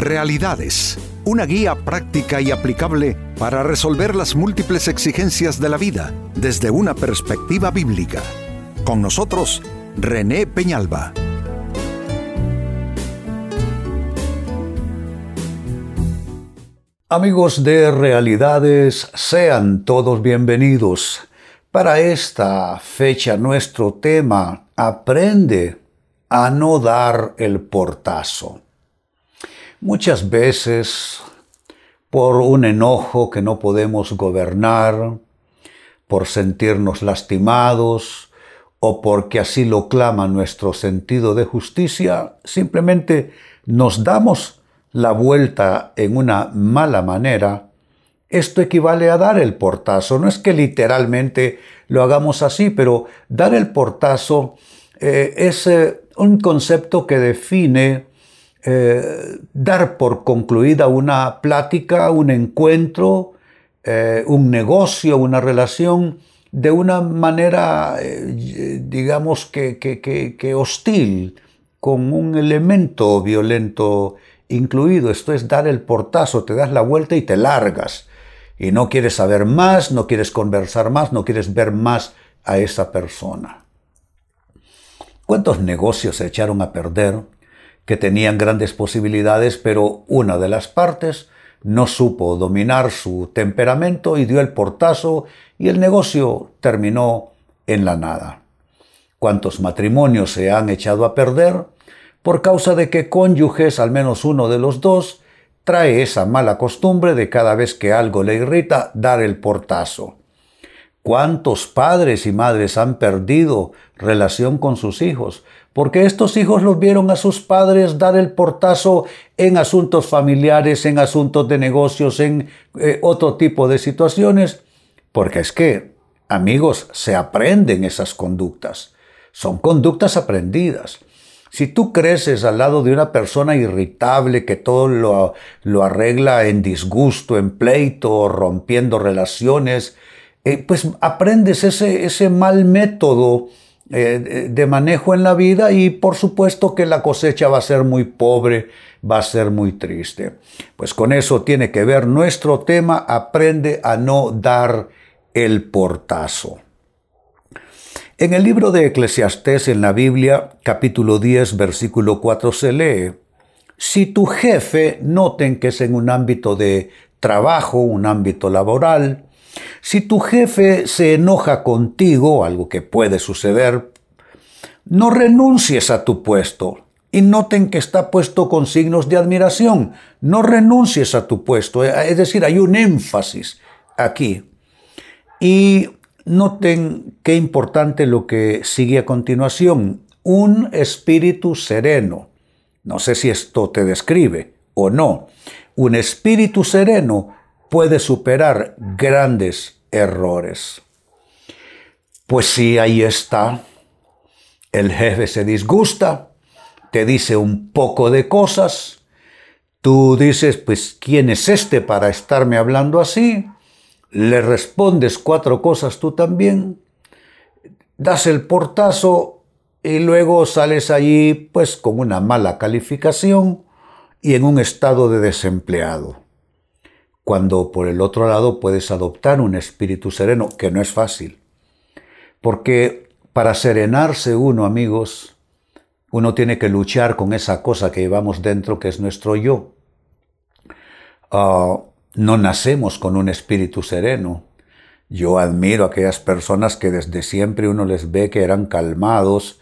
Realidades, una guía práctica y aplicable para resolver las múltiples exigencias de la vida desde una perspectiva bíblica. Con nosotros, René Peñalba. Amigos de Realidades, sean todos bienvenidos. Para esta fecha nuestro tema, aprende a no dar el portazo. Muchas veces, por un enojo que no podemos gobernar, por sentirnos lastimados o porque así lo clama nuestro sentido de justicia, simplemente nos damos la vuelta en una mala manera. Esto equivale a dar el portazo. No es que literalmente lo hagamos así, pero dar el portazo eh, es eh, un concepto que define eh, dar por concluida una plática, un encuentro, eh, un negocio, una relación de una manera, eh, digamos que, que, hostil, con un elemento violento incluido. Esto es dar el portazo, te das la vuelta y te largas. Y no quieres saber más, no quieres conversar más, no quieres ver más a esa persona. ¿Cuántos negocios se echaron a perder que tenían grandes posibilidades, pero una de las partes no supo dominar su temperamento y dio el portazo y el negocio terminó en la nada. ¿Cuántos matrimonios se han echado a perder por causa de que cónyuges, al menos uno de los dos, trae esa mala costumbre de cada vez que algo le irrita dar el portazo? ¿Cuántos padres y madres han perdido relación con sus hijos porque estos hijos los vieron a sus padres dar el portazo en asuntos familiares, en asuntos de negocios, en eh, otro tipo de situaciones, porque es que, amigos, se aprenden esas conductas, son conductas aprendidas. Si tú creces al lado de una persona irritable que todo lo, lo arregla en disgusto, en pleito, rompiendo relaciones, eh, pues aprendes ese, ese mal método eh, de manejo en la vida y por supuesto que la cosecha va a ser muy pobre, va a ser muy triste. Pues con eso tiene que ver nuestro tema, aprende a no dar el portazo. En el libro de Eclesiastés en la Biblia, capítulo 10, versículo 4 se lee, si tu jefe, noten que es en un ámbito de trabajo, un ámbito laboral, si tu jefe se enoja contigo, algo que puede suceder, no renuncies a tu puesto. Y noten que está puesto con signos de admiración. No renuncies a tu puesto. Es decir, hay un énfasis aquí. Y noten qué importante lo que sigue a continuación. Un espíritu sereno. No sé si esto te describe o no. Un espíritu sereno puede superar grandes errores. Pues sí, ahí está. El jefe se disgusta, te dice un poco de cosas, tú dices, pues, ¿quién es este para estarme hablando así? Le respondes cuatro cosas tú también, das el portazo y luego sales allí pues con una mala calificación y en un estado de desempleado cuando por el otro lado puedes adoptar un espíritu sereno, que no es fácil. Porque para serenarse uno, amigos, uno tiene que luchar con esa cosa que llevamos dentro, que es nuestro yo. Ah, no nacemos con un espíritu sereno. Yo admiro a aquellas personas que desde siempre uno les ve que eran calmados,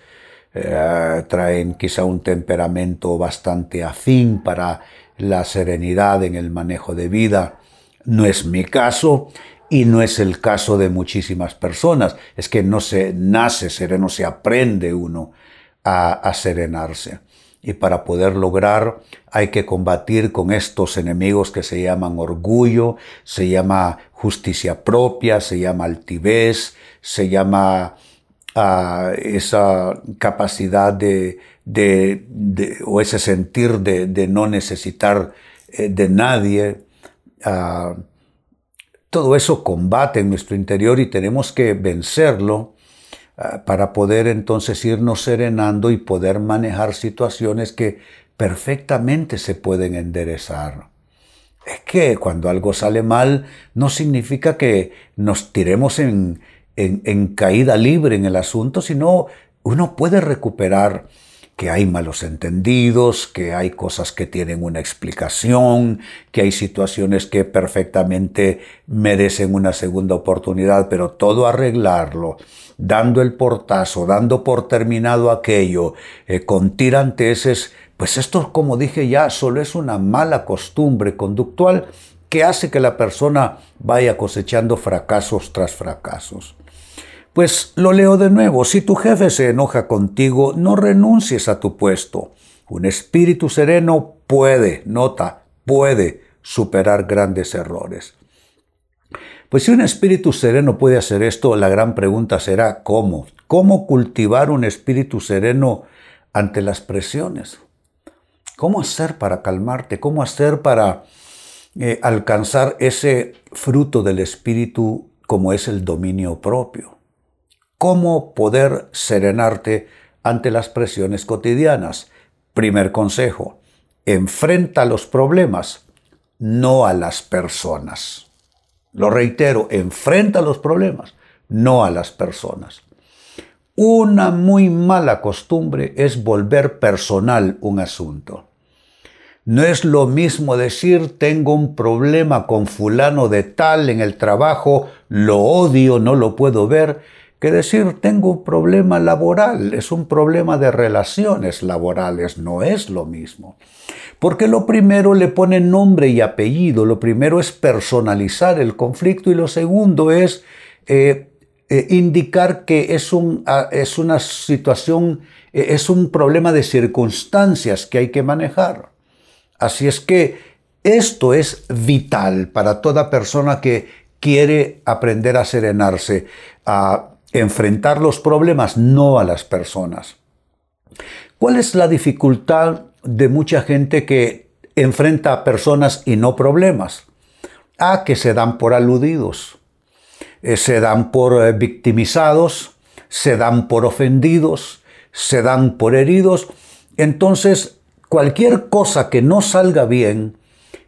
eh, traen quizá un temperamento bastante afín para la serenidad en el manejo de vida. No es mi caso y no es el caso de muchísimas personas. Es que no se nace sereno, se aprende uno a, serenarse. Y para poder lograr hay que combatir con estos enemigos que se llaman orgullo, se llama justicia propia, se llama altivez, se llama ah, esa capacidad de, o ese sentir de, no necesitar eh, de nadie, Ah, todo eso combate en nuestro interior y tenemos que vencerlo ah, para poder entonces irnos serenando y poder manejar situaciones que perfectamente se pueden enderezar. Es que cuando algo sale mal no significa que nos tiremos en, en, caída libre en el asunto, sino uno puede recuperar que hay malos entendidos, que hay cosas que tienen una explicación, que hay situaciones que perfectamente merecen una segunda oportunidad, pero todo arreglarlo, dando el portazo, dando por terminado aquello, eh, con tiranteses, pues esto, como dije ya, solo es una mala costumbre conductual que hace que la persona vaya cosechando fracasos tras fracasos. Pues lo leo de nuevo, si tu jefe se enoja contigo, no renuncies a tu puesto. Un espíritu sereno puede, nota, puede superar grandes errores. Pues si un espíritu sereno puede hacer esto, la gran pregunta será ¿cómo? ¿Cómo cultivar un espíritu sereno ante las presiones? ¿Cómo hacer para calmarte? ¿Cómo hacer para eh, alcanzar ese fruto del espíritu como es el dominio propio? Cómo poder serenarte ante las presiones cotidianas. Primer consejo, enfrenta los problemas, no a las personas. Lo reitero, enfrenta los problemas, no a las personas. Una muy mala costumbre es volver personal un asunto. No es lo mismo decir tengo un problema con fulano de tal en el trabajo, lo odio, no lo puedo ver, que decir tengo un problema laboral, es un problema de relaciones laborales, no es lo mismo. Porque lo primero le pone nombre y apellido, lo primero es personalizar el conflicto y lo segundo es eh, eh, indicar que es, un, ah, es una situación, eh, es un problema de circunstancias que hay que manejar. Así es que esto es vital para toda persona que quiere aprender a serenarse, a enfrentar los problemas, no a las personas. ¿Cuál es la dificultad de mucha gente que enfrenta a personas y no problemas? A que se dan por aludidos, eh, se dan por eh, victimizados, se dan por ofendidos, se dan por heridos. Entonces, cualquier cosa que no salga bien,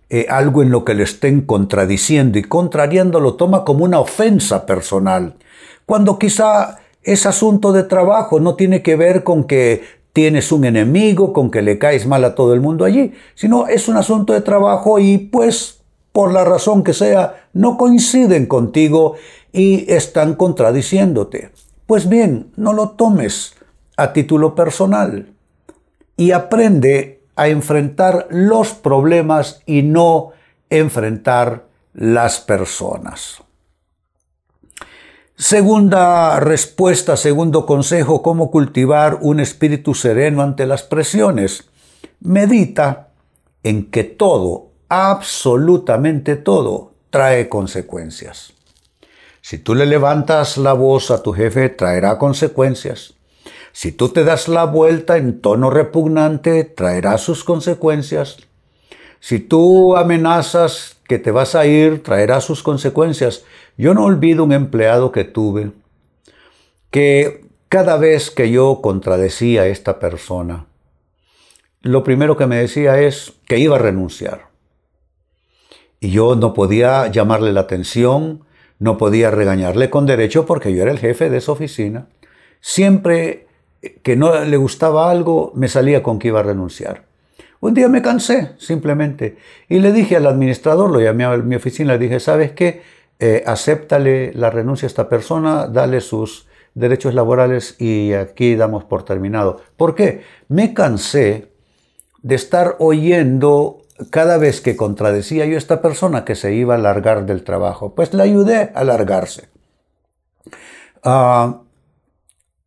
eh, algo en lo que le estén contradiciendo y contrariando, lo toma como una ofensa personal cuando quizá es asunto de trabajo, no tiene que ver con que tienes un enemigo, con que le caes mal a todo el mundo allí, sino es un asunto de trabajo y pues por la razón que sea, no coinciden contigo y están contradiciéndote. Pues bien, no lo tomes a título personal y aprende a enfrentar los problemas y no enfrentar las personas. Segunda respuesta, segundo consejo, cómo cultivar un espíritu sereno ante las presiones. Medita en que todo, absolutamente todo, trae consecuencias. Si tú le levantas la voz a tu jefe, traerá consecuencias. Si tú te das la vuelta en tono repugnante, traerá sus consecuencias. Si tú amenazas que te vas a ir, traerá sus consecuencias. Yo no olvido un empleado que tuve que cada vez que yo contradecía a esta persona, lo primero que me decía es que iba a renunciar. Y yo no podía llamarle la atención, no podía regañarle con derecho porque yo era el jefe de esa oficina. Siempre que no le gustaba algo, me salía con que iba a renunciar. Un día me cansé, simplemente, y le dije al administrador, lo llamé a mi oficina, le dije, ¿sabes qué? eh, acéptale la renuncia a esta persona, dale sus derechos laborales y aquí damos por terminado. ¿Por qué? Me cansé de estar oyendo cada vez que contradecía yo a esta persona que se iba a largar del trabajo. Pues le ayudé a largarse. Ah,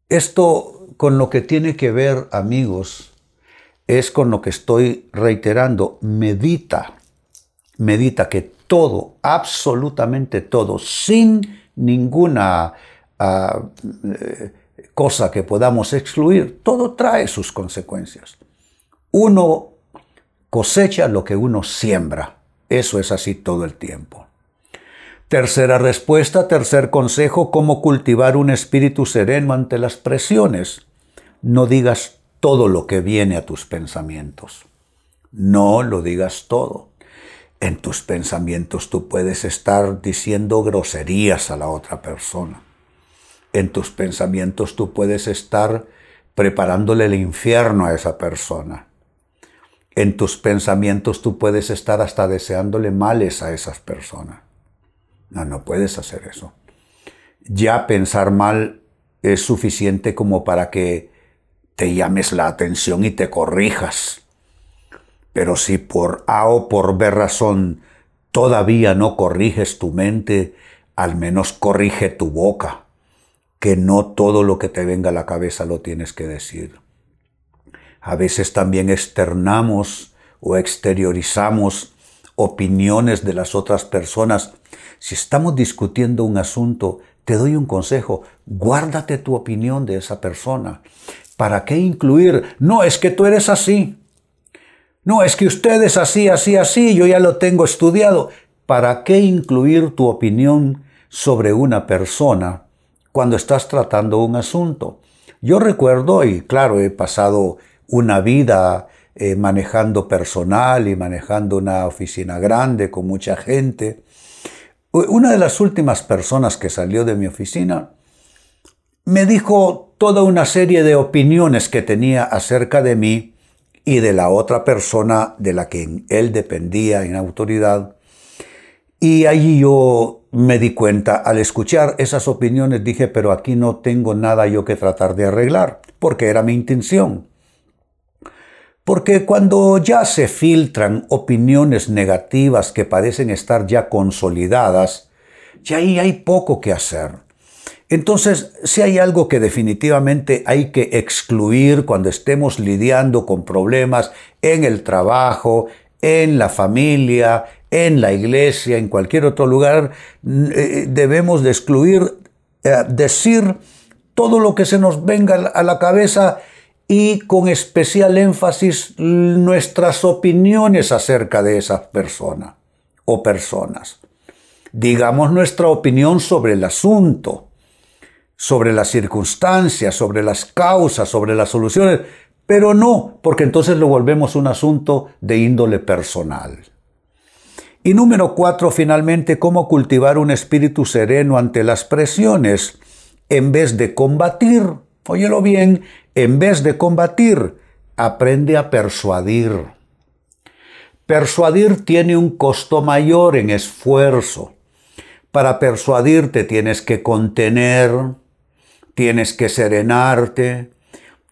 esto con lo que tiene que ver, amigos, es con lo que estoy reiterando. Medita, medita que todo, absolutamente todo, sin ninguna ah, eh, cosa que podamos excluir, todo trae sus consecuencias. Uno cosecha lo que uno siembra. Eso es así todo el tiempo. Tercera respuesta, tercer consejo, cómo cultivar un espíritu sereno ante las presiones. No digas todo lo que viene a tus pensamientos. No lo digas todo. En tus pensamientos tú puedes estar diciendo groserías a la otra persona. En tus pensamientos tú puedes estar preparándole el infierno a esa persona. En tus pensamientos tú puedes estar hasta deseándole males a esas personas. No, no puedes hacer eso. Ya pensar mal es suficiente como para que te llames la atención y te corrijas. Pero si por A o por B razón todavía no corriges tu mente, al menos corrige tu boca, que no todo lo que te venga a la cabeza lo tienes que decir. A veces también externamos o exteriorizamos opiniones de las otras personas. Si estamos discutiendo un asunto, te doy un consejo, guárdate tu opinión de esa persona. ¿Para qué incluir? No, es que tú eres así. No, es que usted es así, así, así, yo ya lo tengo estudiado. ¿Para qué incluir tu opinión sobre una persona cuando estás tratando un asunto? Yo recuerdo, y claro, he pasado una vida eh, manejando personal y manejando una oficina grande con mucha gente. Una de las últimas personas que salió de mi oficina me dijo toda una serie de opiniones que tenía acerca de mí y de la otra persona de la que él dependía en autoridad. Y allí yo me di cuenta, al escuchar esas opiniones, dije, pero aquí no tengo nada yo que tratar de arreglar, porque era mi intención. Porque cuando ya se filtran opiniones negativas que parecen estar ya consolidadas, ya ahí hay poco que hacer. Entonces, si hay algo que definitivamente hay que excluir cuando estemos lidiando con problemas en el trabajo, en la familia, en la iglesia, en cualquier otro lugar, eh, debemos de excluir, eh, decir todo lo que se nos venga a la cabeza y con especial énfasis nuestras opiniones acerca de esa persona o personas. Digamos nuestra opinión sobre el asunto sobre las circunstancias, sobre las causas, sobre las soluciones, pero no, porque entonces lo volvemos un asunto de índole personal. Y número cuatro, finalmente, cómo cultivar un espíritu sereno ante las presiones en vez de combatir. Óyelo bien, en vez de combatir, aprende a persuadir. Persuadir tiene un costo mayor en esfuerzo. Para persuadirte tienes que contener, tienes que serenarte,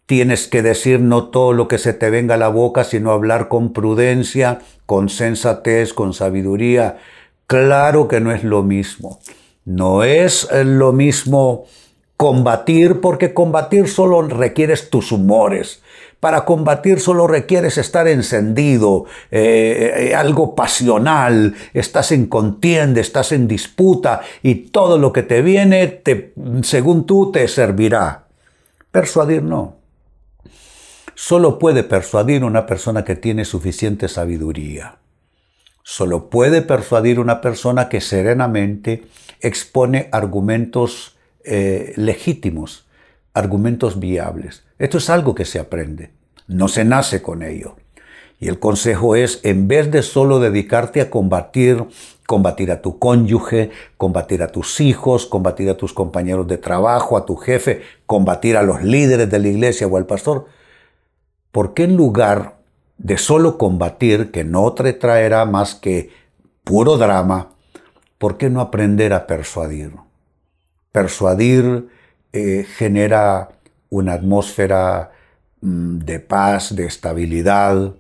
tienes que decir no todo lo que se te venga a la boca, sino hablar con prudencia, con sensatez, con sabiduría. Claro que no es lo mismo. No es eh, lo mismo combatir, porque combatir solo requieres tus humores. Para combatir solo requieres estar encendido, eh, eh, algo pasional, estás en contienda, estás en disputa y todo lo que te viene, según tú, te servirá. Persuadir no. Solo puede persuadir una persona que tiene suficiente sabiduría. Solo puede persuadir una persona que serenamente expone argumentos eh, legítimos, argumentos viables. Esto es algo que se aprende, no se nace con ello. Y el consejo es, en vez de solo dedicarte a combatir, combatir a tu cónyuge, combatir a tus hijos, combatir a tus compañeros de trabajo, a tu jefe, combatir a los líderes de la iglesia o al pastor, ¿por qué en lugar de solo combatir, que no te traerá más que puro drama, ¿por qué no aprender a persuadir? Persuadir eh, genera una atmósfera mm, de paz, de estabilidad.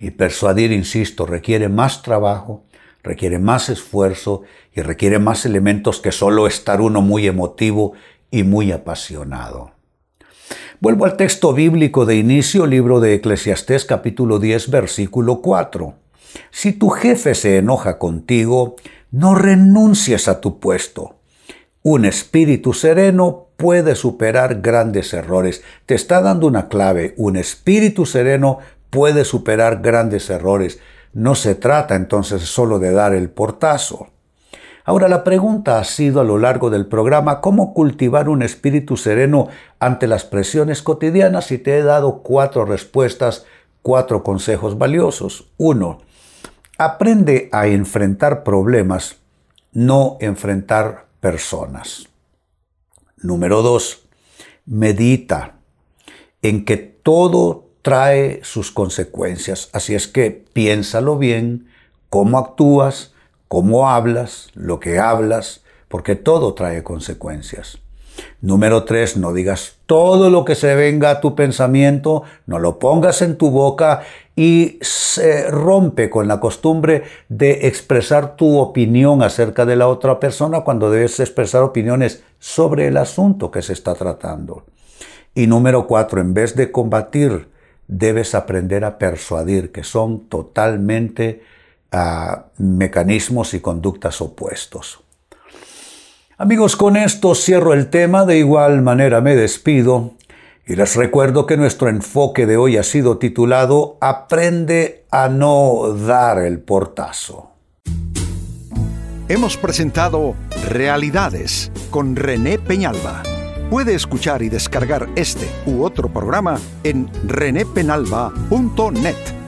Y persuadir, insisto, requiere más trabajo, requiere más esfuerzo y requiere más elementos que solo estar uno muy emotivo y muy apasionado. Vuelvo al texto bíblico de inicio, libro de Eclesiastés capítulo 10, versículo 4. Si tu jefe se enoja contigo, no renuncies a tu puesto. Un espíritu sereno puede superar grandes errores. Te está dando una clave. Un espíritu sereno puede superar grandes errores. No se trata entonces solo de dar el portazo. Ahora la pregunta ha sido a lo largo del programa cómo cultivar un espíritu sereno ante las presiones cotidianas y te he dado cuatro respuestas, cuatro consejos valiosos. Uno, aprende a enfrentar problemas, no enfrentar personas. Número dos, medita en que todo trae sus consecuencias. Así es que piénsalo bien, cómo actúas, cómo hablas, lo que hablas, porque todo trae consecuencias. Número tres, no digas todo lo que se venga a tu pensamiento, no lo pongas en tu boca y se rompe con la costumbre de expresar tu opinión acerca de la otra persona cuando debes expresar opiniones sobre el asunto que se está tratando. Y número cuatro, en vez de combatir, debes aprender a persuadir, que son totalmente ah, mecanismos y conductas opuestos. Amigos, con esto cierro el tema, de igual manera me despido y les recuerdo que nuestro enfoque de hoy ha sido titulado Aprende a no dar el portazo. Hemos presentado Realidades con René Peñalba. Puede escuchar y descargar este u otro programa en renépenalba.net.